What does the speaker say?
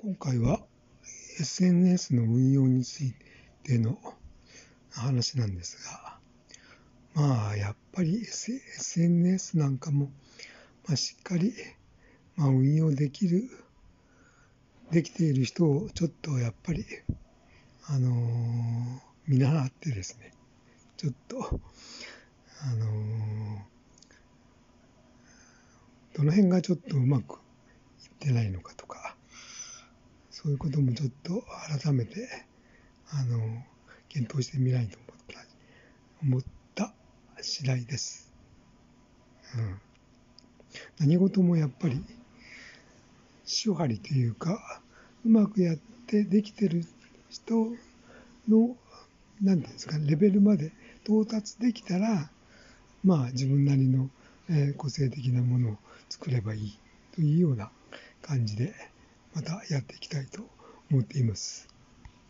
今回は SNS の運用についての話なんですが、まあ、やっぱり SNS なんかも、まあ、しっかり、まあ、運用できる、できている人をちょっとやっぱり、あの、見習ってですね、ちょっと、あの、どの辺がちょっとうまくいってないのかとか、そういうこともちょっと改めて、あの、検討してみないと思った、思った次第です。うん。何事もやっぱり、手張りというか、うまくやってできてる人の、なんていうんですか、レベルまで到達できたら、まあ自分なりの、えー、個性的なものを作ればいいというような感じで、またやっていきたいと思っています。